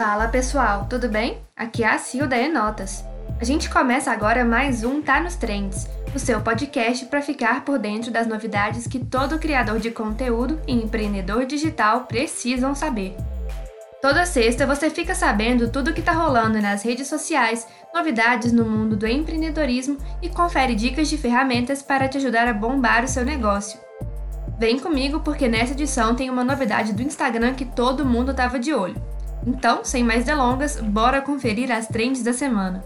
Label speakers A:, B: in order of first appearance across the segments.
A: Fala pessoal, tudo bem? Aqui é a Sil da Enotas. A gente começa agora mais um Tá nos Trends, o seu podcast para ficar por dentro das novidades que todo criador de conteúdo e empreendedor digital precisam saber. Toda sexta você fica sabendo tudo o que está rolando nas redes sociais, novidades no mundo do empreendedorismo e confere dicas de ferramentas para te ajudar a bombar o seu negócio. Vem comigo porque nessa edição tem uma novidade do Instagram que todo mundo estava de olho. Então, sem mais delongas, bora conferir as trends da semana.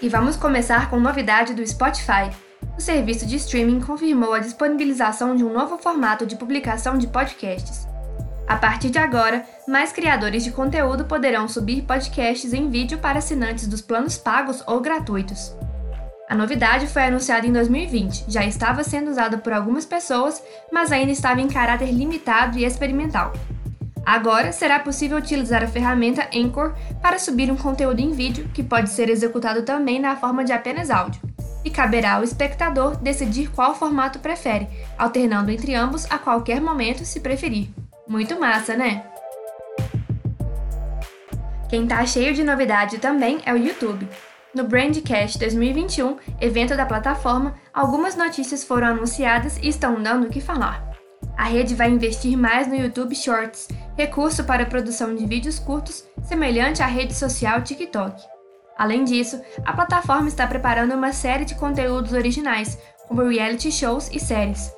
A: E vamos começar com novidade do Spotify. O serviço de streaming confirmou a disponibilização de um novo formato de publicação de podcasts. A partir de agora, mais criadores de conteúdo poderão subir podcasts em vídeo para assinantes dos planos pagos ou gratuitos. A novidade foi anunciada em 2020, já estava sendo usada por algumas pessoas, mas ainda estava em caráter limitado e experimental. Agora será possível utilizar a ferramenta Anchor para subir um conteúdo em vídeo que pode ser executado também na forma de apenas áudio. E caberá ao espectador decidir qual formato prefere, alternando entre ambos a qualquer momento se preferir. Muito massa, né? Quem tá cheio de novidade também é o YouTube. No Brandcast 2021, evento da plataforma, algumas notícias foram anunciadas e estão dando o que falar. A rede vai investir mais no YouTube Shorts, recurso para a produção de vídeos curtos semelhante à rede social TikTok. Além disso, a plataforma está preparando uma série de conteúdos originais, como reality shows e séries.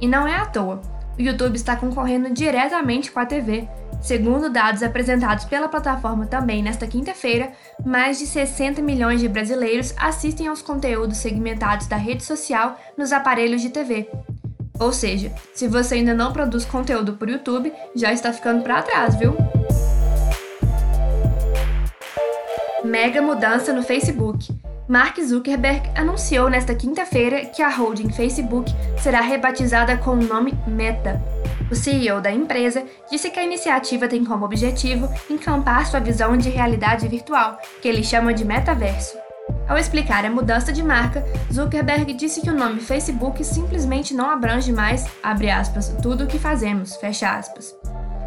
A: E não é à toa, o YouTube está concorrendo diretamente com a TV, Segundo dados apresentados pela plataforma também nesta quinta-feira, mais de 60 milhões de brasileiros assistem aos conteúdos segmentados da rede social nos aparelhos de TV. Ou seja, se você ainda não produz conteúdo por YouTube, já está ficando para trás, viu? Mega mudança no Facebook. Mark Zuckerberg anunciou nesta quinta-feira que a holding Facebook será rebatizada com o nome Meta. O CEO da empresa disse que a iniciativa tem como objetivo encampar sua visão de realidade virtual, que ele chama de metaverso. Ao explicar a mudança de marca, Zuckerberg disse que o nome Facebook simplesmente não abrange mais, aspas, tudo o que fazemos,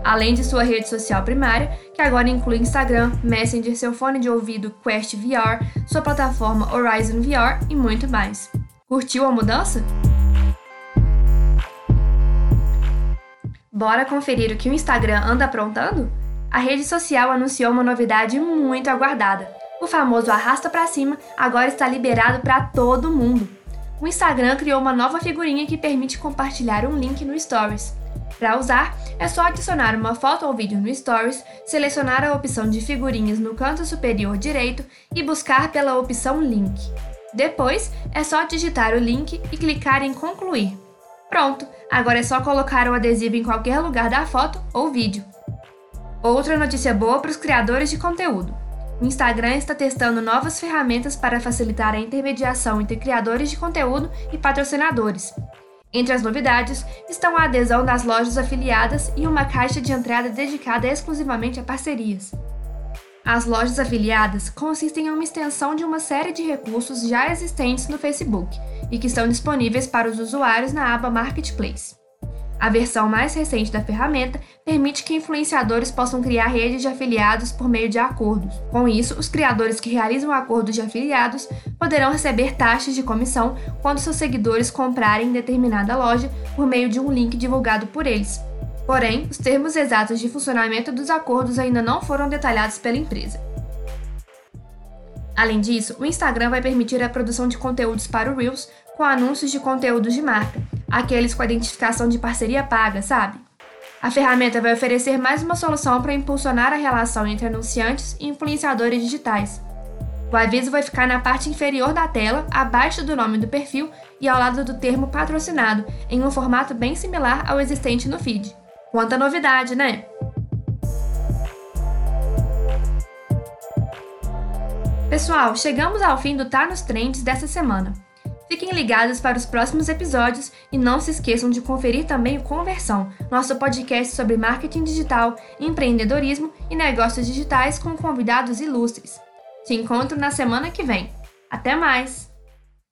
A: Além de sua rede social primária, que agora inclui Instagram, Messenger, seu fone de ouvido Quest VR, sua plataforma Horizon VR e muito mais. Curtiu a mudança? Bora conferir o que o Instagram anda aprontando? A rede social anunciou uma novidade muito aguardada. O famoso arrasta para cima agora está liberado para todo mundo. O Instagram criou uma nova figurinha que permite compartilhar um link no Stories. Para usar, é só adicionar uma foto ou vídeo no Stories, selecionar a opção de figurinhas no canto superior direito e buscar pela opção Link. Depois, é só digitar o link e clicar em Concluir. Pronto, agora é só colocar o adesivo em qualquer lugar da foto ou vídeo. Outra notícia boa para os criadores de conteúdo. O Instagram está testando novas ferramentas para facilitar a intermediação entre criadores de conteúdo e patrocinadores. Entre as novidades estão a adesão das lojas afiliadas e uma caixa de entrada dedicada exclusivamente a parcerias. As lojas afiliadas consistem em uma extensão de uma série de recursos já existentes no Facebook e que estão disponíveis para os usuários na aba Marketplace. A versão mais recente da ferramenta permite que influenciadores possam criar redes de afiliados por meio de acordos. Com isso, os criadores que realizam acordos de afiliados poderão receber taxas de comissão quando seus seguidores comprarem determinada loja por meio de um link divulgado por eles, Porém, os termos exatos de funcionamento dos acordos ainda não foram detalhados pela empresa. Além disso, o Instagram vai permitir a produção de conteúdos para o Reels com anúncios de conteúdos de marca, aqueles com a identificação de parceria paga, sabe? A ferramenta vai oferecer mais uma solução para impulsionar a relação entre anunciantes e influenciadores digitais. O aviso vai ficar na parte inferior da tela, abaixo do nome do perfil e ao lado do termo patrocinado, em um formato bem similar ao existente no feed. Quanta novidade, né? Pessoal, chegamos ao fim do Tá nos Trends dessa semana. Fiquem ligados para os próximos episódios e não se esqueçam de conferir também o Conversão, nosso podcast sobre marketing digital, empreendedorismo e negócios digitais com convidados ilustres. Te encontro na semana que vem. Até mais!